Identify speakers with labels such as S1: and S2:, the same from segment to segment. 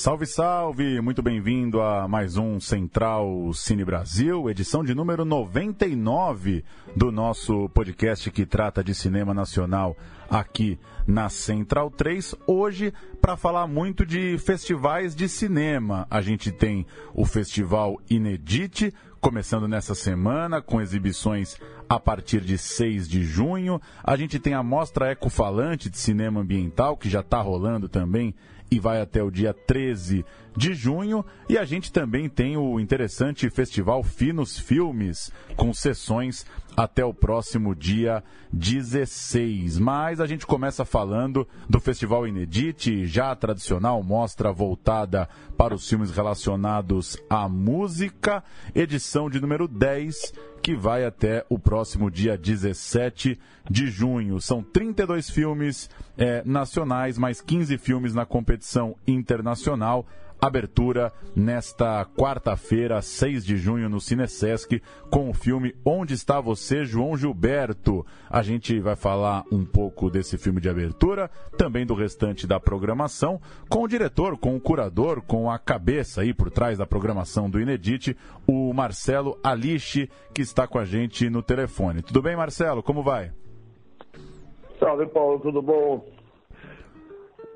S1: Salve, salve! Muito bem-vindo a mais um Central Cine Brasil, edição de número 99 do nosso podcast que trata de cinema nacional aqui na Central 3. Hoje, para falar muito de festivais de cinema, a gente tem o Festival Inedite, começando nessa semana, com exibições a partir de 6 de junho. A gente tem a Mostra Ecofalante de Cinema Ambiental, que já está rolando também e vai até o dia 13 de junho. E a gente também tem o interessante festival Finos Filmes, com sessões até o próximo dia 16. Mas a gente começa falando do Festival Inedite, já tradicional, mostra voltada para os filmes relacionados à música, edição de número 10 que vai até o próximo dia 17 de junho. São 32 filmes é, nacionais, mais 15 filmes na competição internacional. Abertura nesta quarta-feira, 6 de junho, no Cinesesc, com o filme Onde Está Você, João Gilberto. A gente vai falar um pouco desse filme de abertura, também do restante da programação, com o diretor, com o curador, com a cabeça aí por trás da programação do Inedite, o Marcelo Alixe, que está com a gente no telefone. Tudo bem, Marcelo? Como vai?
S2: Salve, Paulo, tudo bom?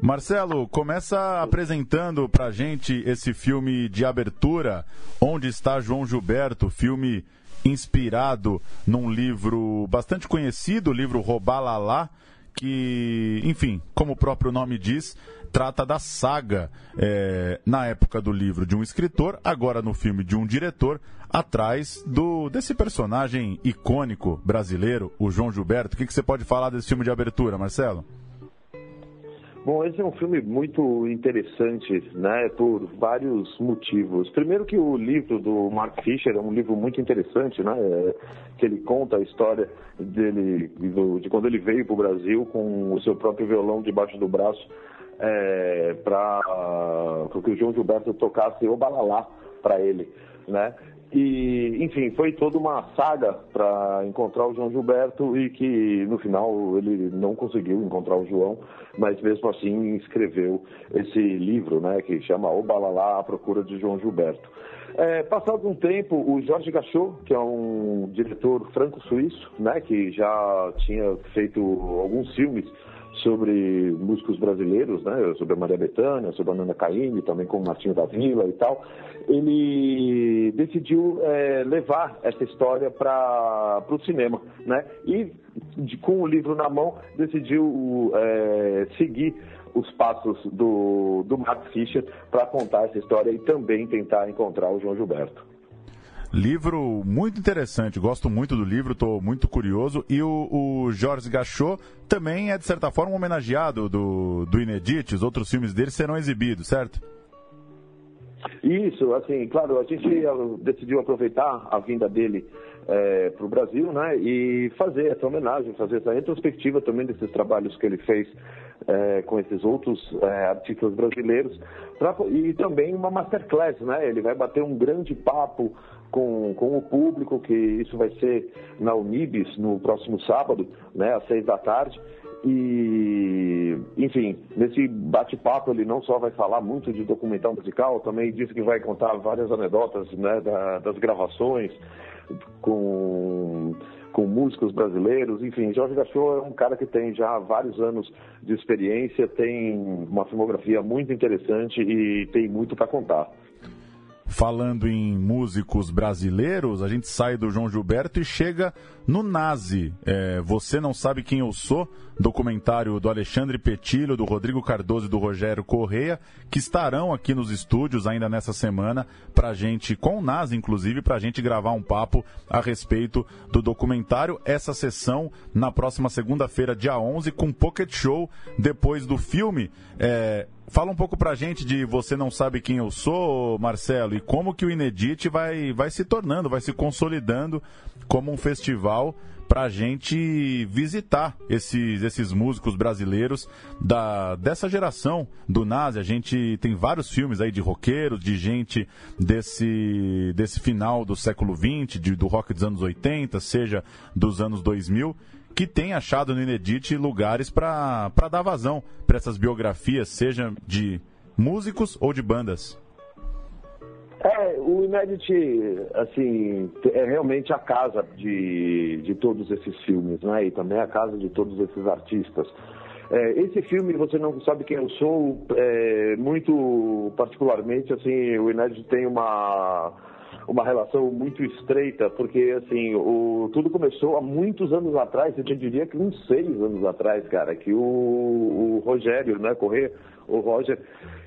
S1: Marcelo, começa apresentando pra gente esse filme de abertura, Onde está João Gilberto, filme inspirado num livro bastante conhecido, o livro Robalalá, que, enfim, como o próprio nome diz, trata da saga, é, na época do livro, de um escritor, agora no filme de um diretor, atrás do desse personagem icônico brasileiro, o João Gilberto. O que, que você pode falar desse filme de abertura, Marcelo?
S2: Bom, esse é um filme muito interessante, né, por vários motivos. Primeiro que o livro do Mark Fisher é um livro muito interessante, né, que ele conta a história dele, de quando ele veio para o Brasil com o seu próprio violão debaixo do braço, é, para que o João Gilberto tocasse o balalá para ele, né. E, enfim, foi toda uma saga para encontrar o João Gilberto e que no final ele não conseguiu encontrar o João, mas mesmo assim escreveu esse livro, né, que chama O Balalá, A Procura de João Gilberto. É, passado um tempo, o Jorge Gachot, que é um diretor franco-suíço, né, que já tinha feito alguns filmes sobre músicos brasileiros, né, sobre a Maria Bethânia, sobre a Nana Caymmi, também com o Martinho da Vila e tal, ele decidiu é, levar essa história para o cinema, né, e de, com o livro na mão decidiu é, seguir os passos do, do Max Fischer para contar essa história e também tentar encontrar o João Gilberto.
S1: Livro muito interessante, gosto muito do livro, estou muito curioso. E o, o Jorge Gachot também é, de certa forma, um homenageado do, do Inedit, os outros filmes dele serão exibidos, certo?
S2: Isso, assim, claro, a gente decidiu aproveitar a vinda dele é, para o Brasil, né, e fazer essa homenagem, fazer essa retrospectiva também desses trabalhos que ele fez é, com esses outros é, artistas brasileiros, pra, e também uma masterclass, né, ele vai bater um grande papo com, com o público, que isso vai ser na Unibis no próximo sábado, né, às seis da tarde. E, enfim, nesse bate-papo ele não só vai falar muito de documental musical, também disse que vai contar várias anedotas né, da, das gravações com, com músicos brasileiros. Enfim, Jorge Gachot é um cara que tem já vários anos de experiência, tem uma filmografia muito interessante e tem muito para contar.
S1: Falando em músicos brasileiros, a gente sai do João Gilberto e chega no Nazi. É, Você Não Sabe Quem Eu Sou, documentário do Alexandre Petilho, do Rodrigo Cardoso e do Rogério Correia, que estarão aqui nos estúdios ainda nessa semana, pra gente, com o Nazi inclusive, pra gente gravar um papo a respeito do documentário. Essa sessão na próxima segunda-feira, dia 11, com Pocket Show, depois do filme. É, Fala um pouco pra gente de Você Não Sabe Quem Eu Sou, Marcelo, e como que o Inedit vai, vai se tornando, vai se consolidando como um festival para a gente visitar esses, esses músicos brasileiros da, dessa geração do Nazi. A gente tem vários filmes aí de roqueiros, de gente desse, desse final do século XX, de, do rock dos anos 80, seja dos anos 2000 que tem achado no Inedit lugares para dar vazão para essas biografias, seja de músicos ou de bandas.
S2: É, o Inedit, assim, é realmente a casa de, de todos esses filmes, né? E também a casa de todos esses artistas. É, esse filme, Você Não Sabe Quem Eu Sou, é, muito particularmente, assim, o Inedit tem uma uma relação muito estreita, porque assim, o, tudo começou há muitos anos atrás, eu diria que uns seis anos atrás, cara, que o, o Rogério, né, Correr, o Roger,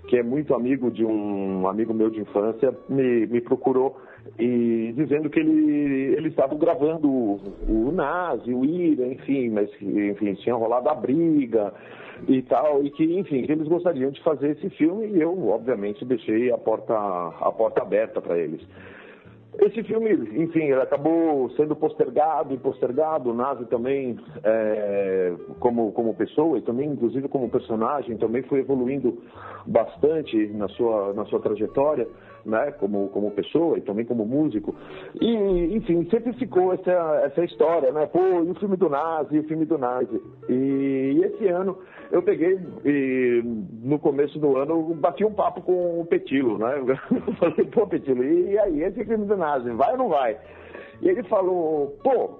S2: que é muito amigo de um amigo meu de infância, me, me procurou e dizendo que ele, ele estava gravando o, o Nazi, o Ira, enfim, mas enfim, tinha rolado a briga e tal, e que, enfim, eles gostariam de fazer esse filme e eu, obviamente, deixei a porta, a porta aberta para eles. Esse filme, enfim, acabou sendo postergado e postergado. O Nazi também, é, como, como pessoa e também, inclusive, como personagem, também foi evoluindo bastante na sua, na sua trajetória, né, como, como pessoa e também como músico. E, enfim, sempre ficou essa, essa história, né? Pô, e o filme do Nazi, o filme do Nazi. E, e esse ano eu peguei e no começo do ano bati um papo com o Petilo, né? Eu falei, pô, Petilo, e aí, esse filme do Nazi, vai ou não vai? E ele falou, pô,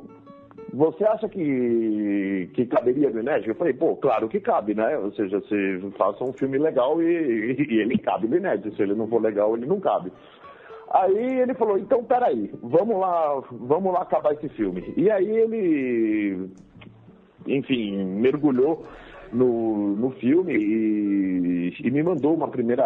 S2: você acha que, que caberia no Inédito? Eu falei, pô, claro que cabe, né? Ou seja, você faça um filme legal e, e ele cabe no Inédito. Se ele não for legal, ele não cabe. Aí ele falou, então peraí, vamos lá, vamos lá acabar esse filme. E aí ele, enfim, mergulhou no, no filme e, e me mandou uma primeira,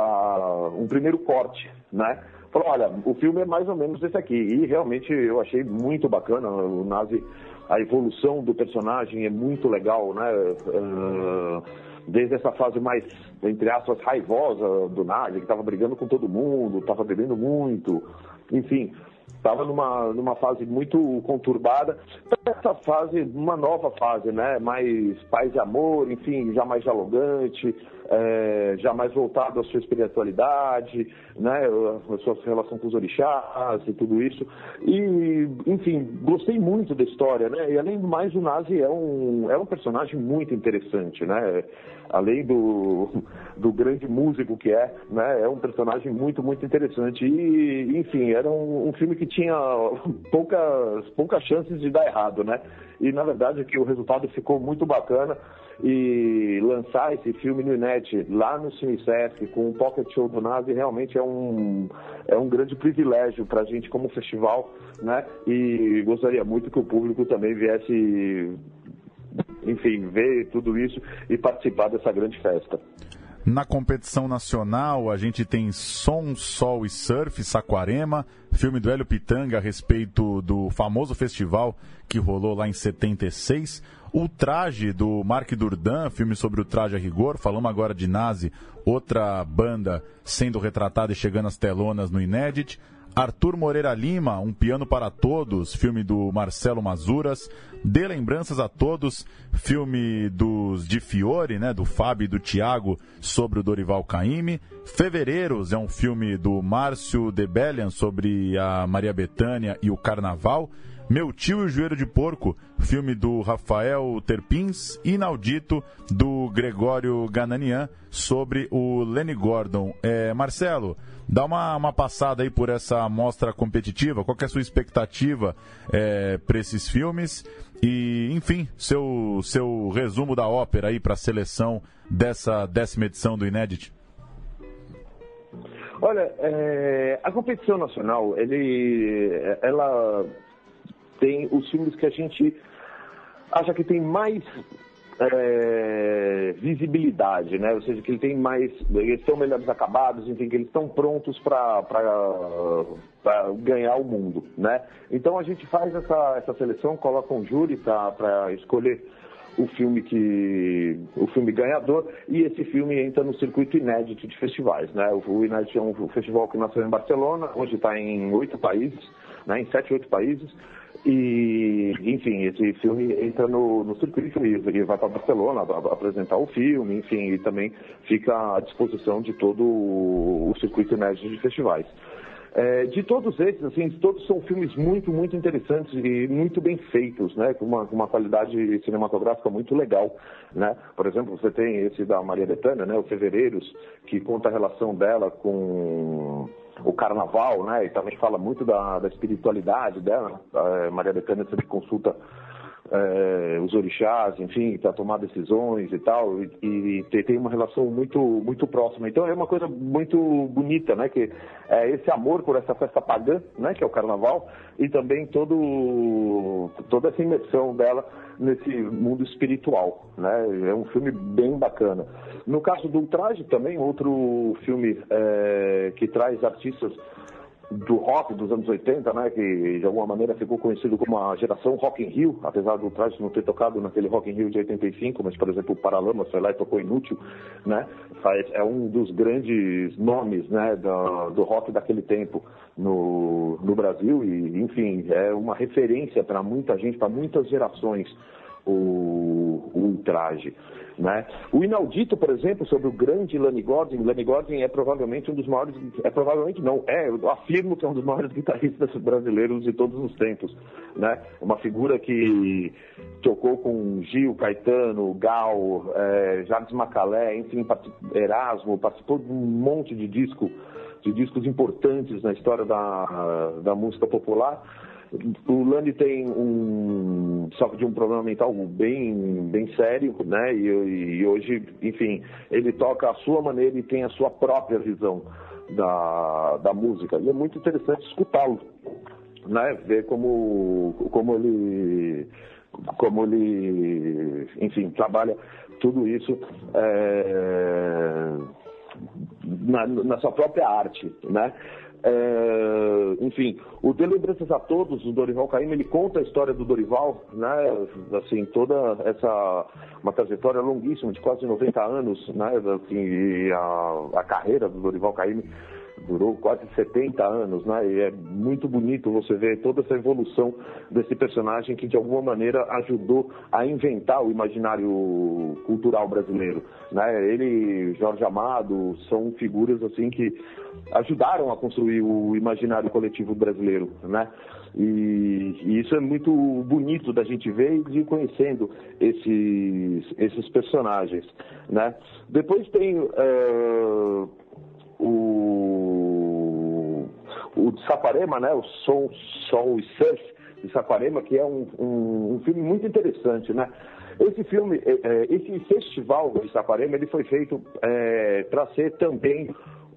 S2: um primeiro corte, né? Falou, olha, o filme é mais ou menos esse aqui. E realmente eu achei muito bacana. O Nazi, a evolução do personagem é muito legal, né? Uh, desde essa fase mais, entre aspas, raivosa do Nazi, que estava brigando com todo mundo, estava bebendo muito, enfim, estava numa, numa fase muito conturbada. Essa fase, uma nova fase, né? Mais paz e amor, enfim, já mais dialogante, é, já mais voltado à sua espiritualidade, né? A sua relação com os orixás e tudo isso. E, enfim, gostei muito da história, né? E além do mais, o Nazi é um, é um personagem muito interessante, né? Além do, do grande músico que é, né? É um personagem muito, muito interessante. E, enfim, era um, um filme que tinha poucas, poucas chances de dar errado, né? E na verdade que o resultado ficou muito bacana e lançar esse filme no Inet lá no CineSesc com o Pocket Show do Nazi realmente é um, é um grande privilégio para a gente como festival, né? E gostaria muito que o público também viesse, enfim, ver tudo isso e participar dessa grande festa.
S1: Na competição nacional, a gente tem Som, Sol e Surf, Saquarema, filme do Hélio Pitanga a respeito do famoso festival que rolou lá em 76. O Traje, do Mark Durdan, filme sobre o traje a rigor. Falamos agora de Nazi, outra banda sendo retratada e chegando às telonas no Inédit. Arthur Moreira Lima, Um Piano para Todos, filme do Marcelo Mazuras. Dê Lembranças a Todos, filme dos de Fiore, né, do Fábio e do Tiago, sobre o Dorival Caymmi. Fevereiros é um filme do Márcio Debelian sobre a Maria Bethânia e o Carnaval. Meu Tio e o Joelho de Porco, filme do Rafael Terpins, inaudito do Gregório Gananian sobre o Lenny Gordon. É, Marcelo, dá uma, uma passada aí por essa mostra competitiva, qual é a sua expectativa é, para esses filmes e, enfim, seu, seu resumo da ópera aí para a seleção dessa décima edição do Inédit.
S2: Olha, é, a competição nacional, ele, ela tem os filmes que a gente acha que tem mais é, visibilidade, né? Ou seja, que ele tem mais, eles são melhores acabados, enfim, que eles estão prontos para ganhar o mundo, né? Então a gente faz essa, essa seleção, coloca um júri para escolher o filme que o filme ganhador e esse filme entra no circuito inédito de festivais, né? O, o Inédito é um festival que nasceu em Barcelona, hoje está em oito países, né? Em sete, oito países. E, enfim, esse filme entra no, no circuito e, vai para Barcelona apresentar o filme, enfim, e também fica à disposição de todo o, o circuito inédito de festivais. É, de todos esses, assim, todos são filmes muito, muito interessantes e muito bem feitos, né? Com uma, uma qualidade cinematográfica muito legal, né? Por exemplo, você tem esse da Maria Bethânia, né? O Fevereiros, que conta a relação dela com o carnaval, né? E também fala muito da, da espiritualidade dela. A Maria Bethânia sempre consulta é, os orixás, enfim, para tomar decisões e tal, e, e, tem uma relação muito, muito próxima. Então é uma coisa muito bonita, né? Que é esse amor por essa festa pagã, né? Que é o Carnaval, e também todo, toda essa imersão dela nesse mundo espiritual, né? É um filme bem bacana. No caso do Ultraje também, outro filme é, que traz artistas do rock dos anos 80, né, que de alguma maneira ficou conhecido como a geração Rock in Rio, apesar do Traje não ter tocado naquele Rock in Rio de 85, mas por exemplo o Paralamas foi lá e tocou Inútil, né, é um dos grandes nomes, né, do, do rock daquele tempo no, no Brasil e enfim é uma referência para muita gente, para muitas gerações. O, o ultraje. Né? O inaudito, por exemplo, sobre o grande Lenny Gordon, Lenny Gordon é provavelmente um dos maiores, é provavelmente não, é, eu afirmo que é um dos maiores guitarristas brasileiros de todos os tempos, né? Uma figura que tocou com Gil, Caetano, Gal, é, Jardim Macalé, enfim, Erasmo, participou de um monte de disco, de discos importantes na história da, da música popular o Lani tem um sofre de um problema mental bem bem sério, né? E, e, hoje, enfim, ele toca a sua maneira e tem a sua própria visão da, da música. E é muito interessante escutá-lo, né? Ver como como ele como ele, enfim, trabalha tudo isso é, na, na sua própria arte, né? É, enfim, o De Lembranças a Todos, o Dorival Caymmi, ele conta a história do Dorival, né? Assim, toda essa uma trajetória longuíssima de quase 90 anos, né? Assim, a, a carreira do Dorival Caymmi durou quase 70 anos, né? E é muito bonito você ver toda essa evolução desse personagem que de alguma maneira ajudou a inventar o imaginário cultural brasileiro, né? Ele, Jorge Amado, são figuras assim que ajudaram a construir o imaginário coletivo brasileiro, né? E, e, isso é muito bonito da gente ver e conhecendo esses, esses personagens, né? Depois tem uh, o, o de Saquarema, né? O Sol, Sol e Surf de Saquarema, que é um, um, um filme muito interessante, né? Esse filme, é, é, esse festival de Saquarema, ele foi feito é, para ser também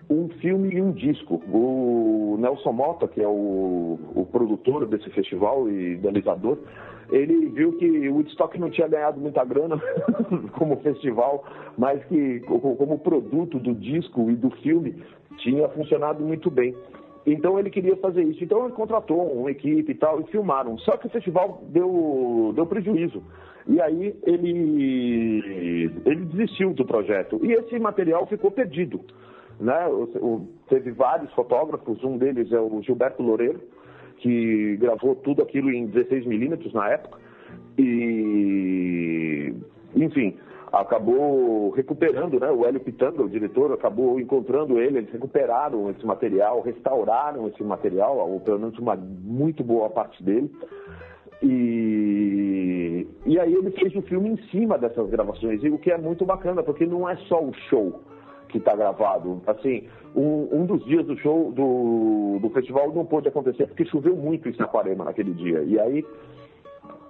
S2: um filme e um disco. O Nelson Mota, que é o, o produtor desse festival e idealizador, ele viu que o Woodstock não tinha ganhado muita grana como festival, mas que como produto do disco e do filme tinha funcionado muito bem. Então ele queria fazer isso. Então ele contratou uma equipe e tal e filmaram. Só que o festival deu, deu prejuízo. E aí ele, ele desistiu do projeto. E esse material ficou perdido. Né? O, o, teve vários fotógrafos, um deles é o Gilberto Loureiro, que gravou tudo aquilo em 16 milímetros na época. E, enfim, acabou recuperando, né? O Hélio Pitanga, o diretor, acabou encontrando ele, eles recuperaram esse material, restauraram esse material, ou pelo menos uma muito boa parte dele. E, e aí ele fez o filme em cima dessas gravações, e o que é muito bacana, porque não é só o show que está gravado. Assim, um, um, dos dias do show do, do festival não pôde acontecer porque choveu muito em Saquarema naquele dia. E aí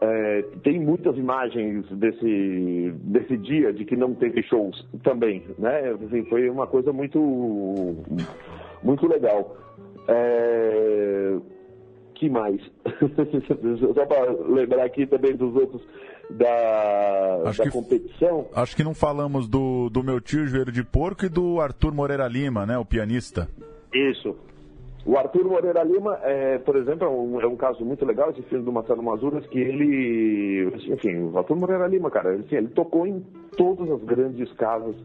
S2: é, tem muitas imagens desse, desse dia de que não teve shows também, né? Assim, foi uma coisa muito, muito legal. É, que mais? Só para lembrar aqui também dos outros da, acho da que, competição.
S1: Acho que não falamos do, do meu tio Joelho de Porco e do Arthur Moreira Lima, né? O pianista.
S2: Isso. O Arthur Moreira Lima, é, por exemplo, é um, é um, caso muito legal, esse filme do Marcelo Mazuras, que ele, enfim, o Arthur Moreira Lima, cara, ele, assim, ele tocou em todas as grandes casas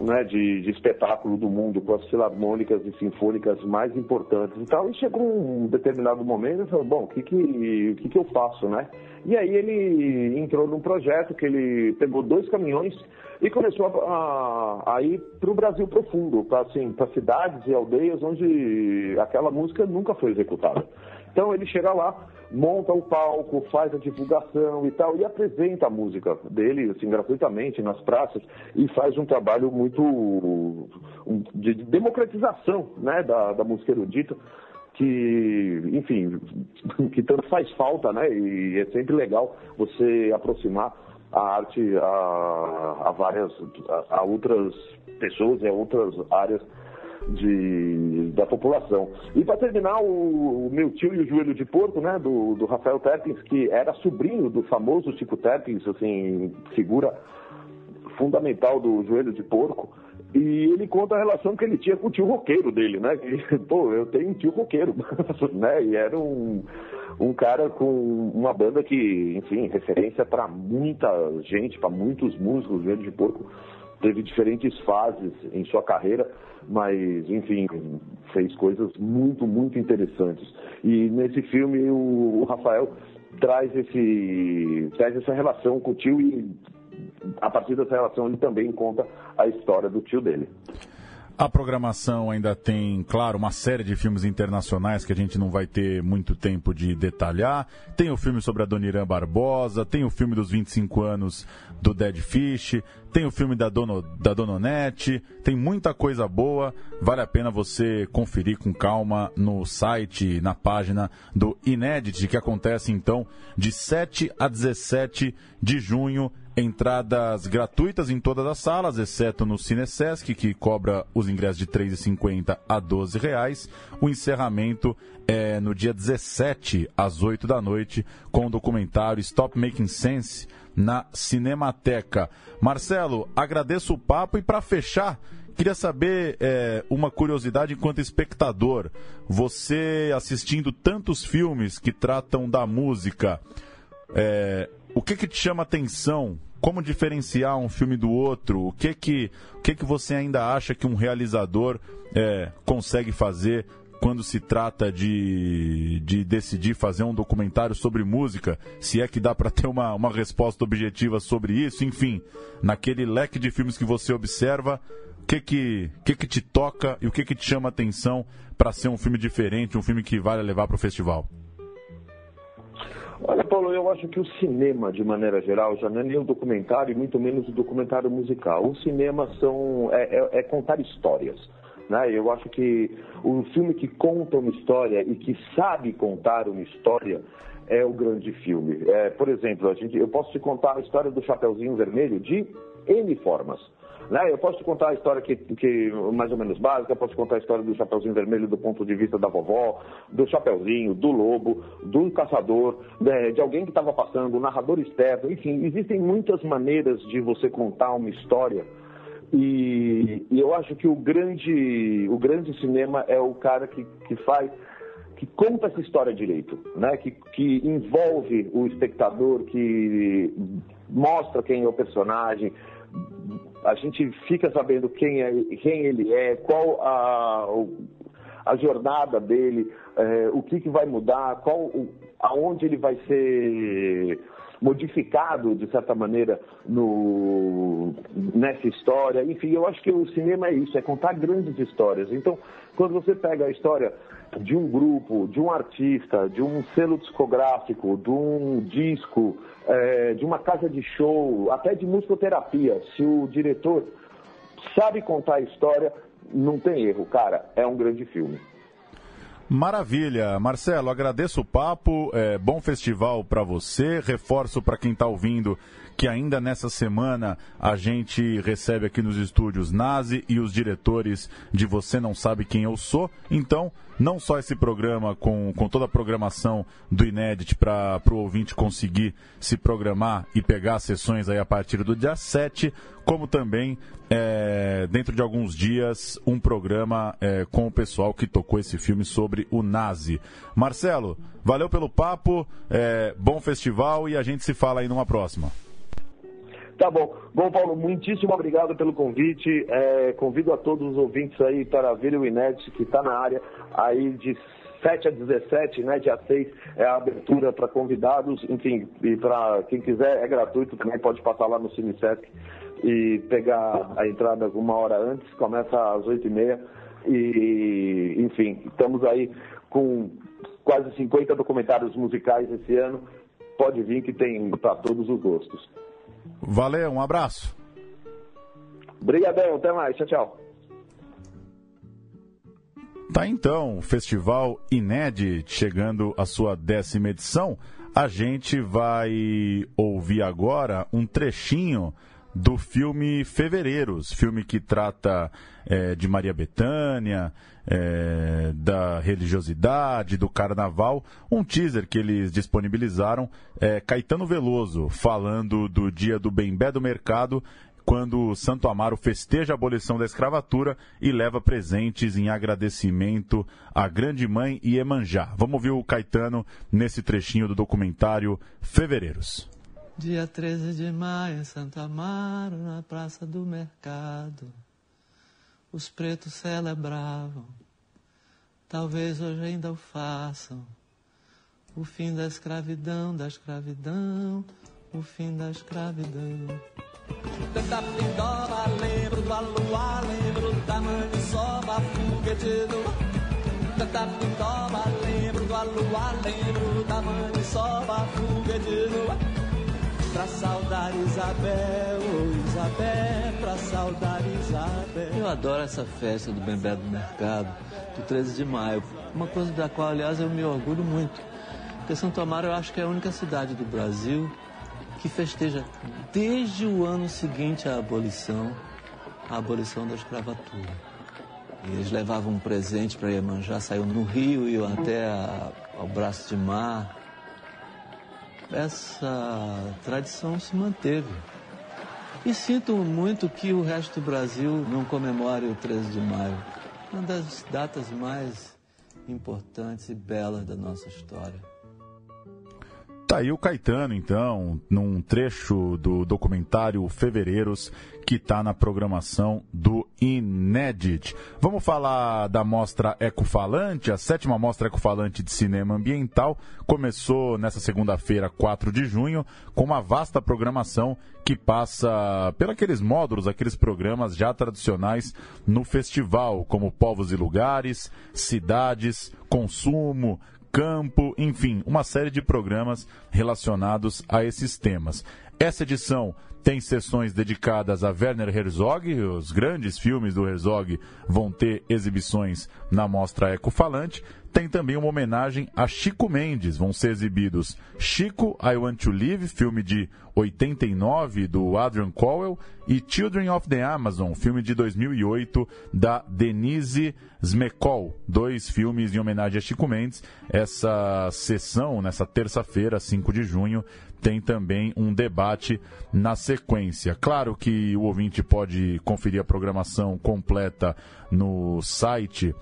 S2: né, de, de, espetáculo do mundo, com as filarmônicas e sinfônicas mais importantes e tal. E chegou um determinado momento e falou, bom, o que que, que que eu faço, né? E aí ele entrou num projeto que ele pegou dois caminhões e começou a, a, a ir para o Brasil profundo, para assim, cidades e aldeias onde aquela música nunca foi executada. Então ele chega lá, monta o palco, faz a divulgação e tal, e apresenta a música dele, assim, gratuitamente nas praças, e faz um trabalho muito de democratização, né, da, da música erudita, que, enfim, que tanto faz falta, né, e é sempre legal você aproximar a arte a, a várias, a, a outras pessoas e a outras áreas de, da população. E para terminar, o, o, meu tio e o joelho de porco, né, do, do Rafael Terpins, que era sobrinho do famoso Chico Terpins, assim, figura fundamental do joelho de porco, e ele conta a relação que ele tinha com o tio roqueiro dele, né? Que, pô, eu tenho um tio roqueiro, né? E era um, um cara com uma banda que, enfim, referência para muita gente, para muitos músicos, Joelho de Porco teve diferentes fases em sua carreira, mas, enfim, fez coisas muito, muito interessantes. E nesse filme o, Rafael traz, esse, traz essa relação com o tio e a partir dessa relação ele também conta a história do tio dele.
S1: A programação ainda tem, claro, uma série de filmes internacionais que a gente não vai ter muito tempo de detalhar. Tem o filme sobre a Dona Irã Barbosa, tem o filme dos 25 anos do Dead Fish, tem o filme da, Dono, da Dononete, tem muita coisa boa. Vale a pena você conferir com calma no site, na página do Inédit, que acontece então de 7 a 17 de junho Entradas gratuitas em todas as salas, exceto no Cinesesc, que cobra os ingressos de R$ 3,50 a R$ 12,00. O encerramento é no dia 17, às 8 da noite, com o documentário Stop Making Sense na Cinemateca. Marcelo, agradeço o papo e para fechar, queria saber é, uma curiosidade enquanto espectador. Você assistindo tantos filmes que tratam da música, é, o que, que te chama atenção? Como diferenciar um filme do outro? O que que, o que, que você ainda acha que um realizador é, consegue fazer quando se trata de, de decidir fazer um documentário sobre música, se é que dá para ter uma, uma resposta objetiva sobre isso, enfim, naquele leque de filmes que você observa, o que que, que que te toca e o que que te chama atenção para ser um filme diferente, um filme que vale levar para o festival?
S2: Olha, Paulo, eu acho que o cinema, de maneira geral, já não é nem o documentário muito menos o documentário musical. O cinema são, é, é, é contar histórias. Né? Eu acho que o filme que conta uma história e que sabe contar uma história é o grande filme. É, por exemplo, a gente, eu posso te contar a história do Chapeuzinho Vermelho de N formas. Né? Eu posso te contar a história que, que mais ou menos básica, posso te contar a história do Chapeuzinho Vermelho do ponto de vista da vovó, do Chapeuzinho, do lobo, do caçador, né? de alguém que estava passando, narrador externo, enfim, existem muitas maneiras de você contar uma história. E, e, eu acho que o grande, o grande cinema é o cara que, que faz, que conta essa história direito, né? que, que envolve o espectador, que mostra quem é o personagem, a gente fica sabendo quem, é, quem ele é, qual a, a jornada dele, é, o que, que vai mudar, qual, aonde ele vai ser modificado, de certa maneira, no, nessa história. Enfim, eu acho que o cinema é isso, é contar grandes histórias. Então, quando você pega a história de um grupo, de um artista, de um selo discográfico, de um disco, é, de uma casa de show, até de musicoterapia, se o diretor sabe contar a história, não tem erro, cara, é um grande filme.
S1: Maravilha, Marcelo, agradeço o papo, é, bom festival para você, reforço para quem está ouvindo que ainda nessa semana a gente recebe aqui nos estúdios Nazi e os diretores de Você Não Sabe Quem Eu Sou. Então, não só esse programa com, com toda a programação do Inédit para o ouvinte conseguir se programar e pegar as sessões aí a partir do dia 7, como também é, dentro de alguns dias um programa é, com o pessoal que tocou esse filme sobre o Nazi. Marcelo, valeu pelo papo, é, bom festival e a gente se fala aí numa próxima.
S2: Tá bom. Bom, Paulo, muitíssimo obrigado pelo convite. É, convido a todos os ouvintes aí para ver o Inédit, que está na área aí de 7 a 17, né? Dia 6 é a abertura para convidados, enfim, e para quem quiser é gratuito também, pode passar lá no CineSesc e pegar a entrada uma hora antes, começa às 8h30 e, enfim, estamos aí com quase 50 documentários musicais esse ano. Pode vir que tem para todos os gostos.
S1: Valeu, um abraço.
S2: Obrigadão, até mais. Tchau, tchau.
S1: Tá então, Festival Inédit chegando à sua décima edição. A gente vai ouvir agora um trechinho do filme Fevereiros, filme que trata é, de Maria Bethânia, é, da religiosidade, do carnaval. Um teaser que eles disponibilizaram, é, Caetano Veloso, falando do dia do bem-bé do mercado, quando Santo Amaro festeja a abolição da escravatura e leva presentes em agradecimento à Grande Mãe e Emanjá. Vamos ouvir o Caetano nesse trechinho do documentário Fevereiros.
S3: Dia 13 de maio em Santo Amaro, na Praça do Mercado, os pretos celebravam, talvez hoje ainda o façam, o fim da escravidão, da escravidão, o fim da escravidão. Da pindoba, lembro do aluá, lembro da maniçoba, fogueteiro. Da pindoba, lembro do aluá, lembro da maniçoba, fogueteiro. Pra saudar Isabel, oh Isabel, pra saudar Isabel. Eu adoro essa festa do Bembé do Mercado, do 13 de maio. Uma coisa da qual, aliás, eu me orgulho muito. Porque Santo Amaro eu acho que é a única cidade do Brasil que festeja desde o ano seguinte à abolição, a abolição da escravatura. Eles levavam um presente para Iemanjá, saiu no rio, iam até a, ao braço de mar, essa tradição se manteve. E sinto muito que o resto do Brasil não comemore o 13 de maio, uma das datas mais importantes e belas da nossa história.
S1: Tá aí o Caetano, então, num trecho do documentário Fevereiros, que está na programação do Inédit. Vamos falar da mostra Ecofalante, a sétima mostra Ecofalante de cinema ambiental. Começou nessa segunda-feira, 4 de junho, com uma vasta programação que passa pelos módulos, aqueles programas já tradicionais no festival, como povos e lugares, cidades, consumo, campo, enfim, uma série de programas relacionados a esses temas. Essa edição tem sessões dedicadas a Werner Herzog, os grandes filmes do Herzog vão ter exibições na mostra Ecofalante. Tem também uma homenagem a Chico Mendes, vão ser exibidos Chico, I Want to Live, filme de 89 do Adrian Cowell, e Children of the Amazon, filme de 2008 da Denise Smekol, dois filmes em homenagem a Chico Mendes. Essa sessão, nessa terça-feira, 5 de junho, tem também um debate na sequência. Claro que o ouvinte pode conferir a programação completa no site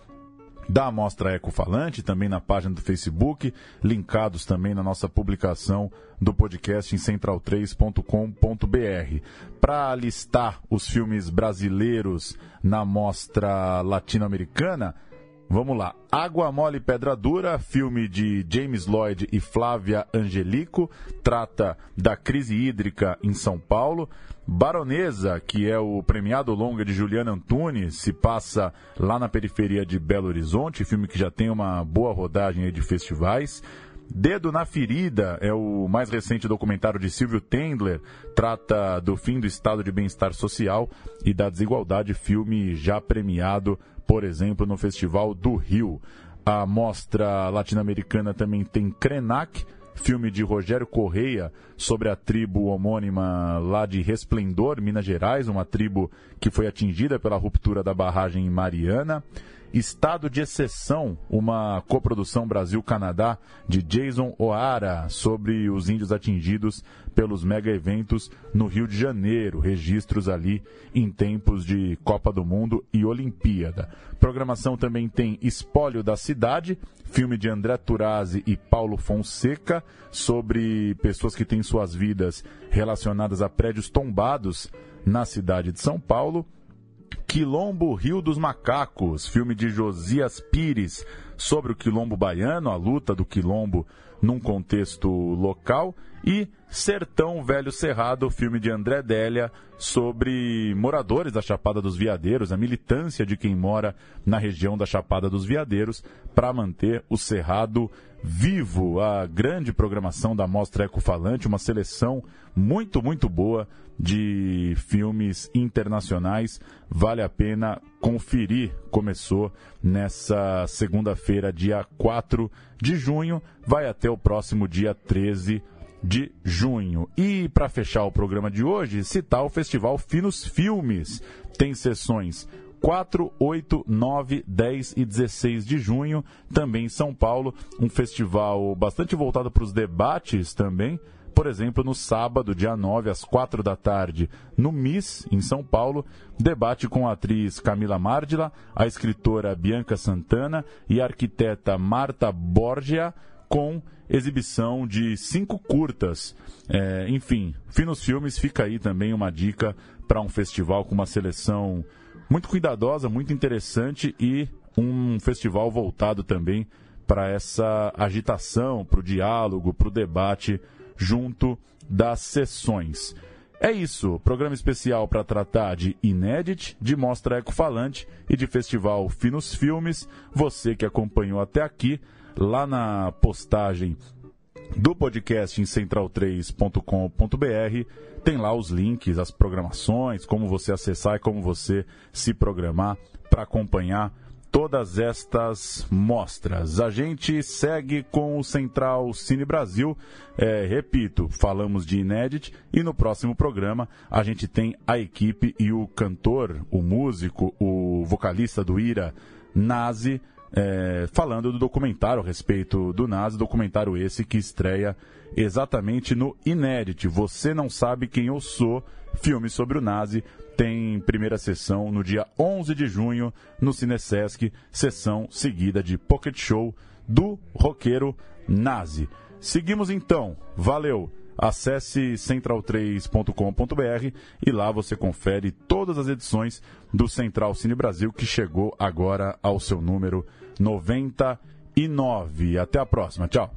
S1: da Amostra Ecofalante, também na página do Facebook, linkados também na nossa publicação do podcast em central3.com.br. Para listar os filmes brasileiros na Mostra Latino-Americana, Vamos lá. Água Mole Pedra Dura, filme de James Lloyd e Flávia Angelico, trata da crise hídrica em São Paulo. Baronesa, que é o premiado longa de Juliana Antunes, se passa lá na periferia de Belo Horizonte, filme que já tem uma boa rodagem de festivais. Dedo na Ferida é o mais recente documentário de Silvio Tendler, trata do fim do estado de bem-estar social e da desigualdade, filme já premiado por exemplo, no Festival do Rio. A mostra latino-americana também tem Krenak, filme de Rogério Correia sobre a tribo homônima lá de Resplendor, Minas Gerais, uma tribo que foi atingida pela ruptura da barragem em Mariana. Estado de Exceção, uma coprodução Brasil-Canadá de Jason O'Hara sobre os índios atingidos pelos mega eventos no Rio de Janeiro, registros ali em tempos de Copa do Mundo e Olimpíada. Programação também tem Espólio da Cidade, filme de André Turazzi e Paulo Fonseca sobre pessoas que têm suas vidas relacionadas a prédios tombados na cidade de São Paulo. Quilombo Rio dos Macacos, filme de Josias Pires. Sobre o quilombo baiano, a luta do quilombo num contexto local, e Sertão Velho Cerrado, filme de André Délia sobre moradores da Chapada dos Veadeiros, a militância de quem mora na região da Chapada dos Veadeiros para manter o cerrado vivo. A grande programação da Mostra Ecofalante, uma seleção muito, muito boa de filmes internacionais. Vale a pena conferir. Começou nessa segunda-feira, dia 4 de junho, vai até o próximo dia 13 de junho. E para fechar o programa de hoje, citar o Festival Finos Filmes. Tem sessões 4, 8, 9, 10 e 16 de junho, também em São Paulo, um festival bastante voltado para os debates também por exemplo, no sábado, dia 9, às 4 da tarde, no MIS, em São Paulo, debate com a atriz Camila Mardila, a escritora Bianca Santana e a arquiteta Marta Borgia, com exibição de cinco curtas. É, enfim, Finos Filmes fica aí também uma dica para um festival com uma seleção muito cuidadosa, muito interessante e um festival voltado também para essa agitação, para o diálogo, para o debate junto das sessões. É isso, programa especial para tratar de Inédit, de Mostra Ecofalante e de Festival Finos Filmes. Você que acompanhou até aqui, lá na postagem do podcast em central3.com.br, tem lá os links, as programações, como você acessar e como você se programar para acompanhar todas estas mostras. A gente segue com o Central Cine Brasil. É, repito, falamos de Inédit e no próximo programa a gente tem a equipe e o cantor, o músico, o vocalista do Ira, Nazi, é, falando do documentário a respeito do Nazi, documentário esse que estreia exatamente no Inédit. Você não sabe quem eu sou, filme sobre o Nazi tem primeira sessão no dia 11 de junho no Cinesesc, sessão seguida de Pocket Show do roqueiro Nazi. Seguimos então. Valeu! Acesse central3.com.br e lá você confere todas as edições do Central Cine Brasil que chegou agora ao seu número 99. Até a próxima. Tchau.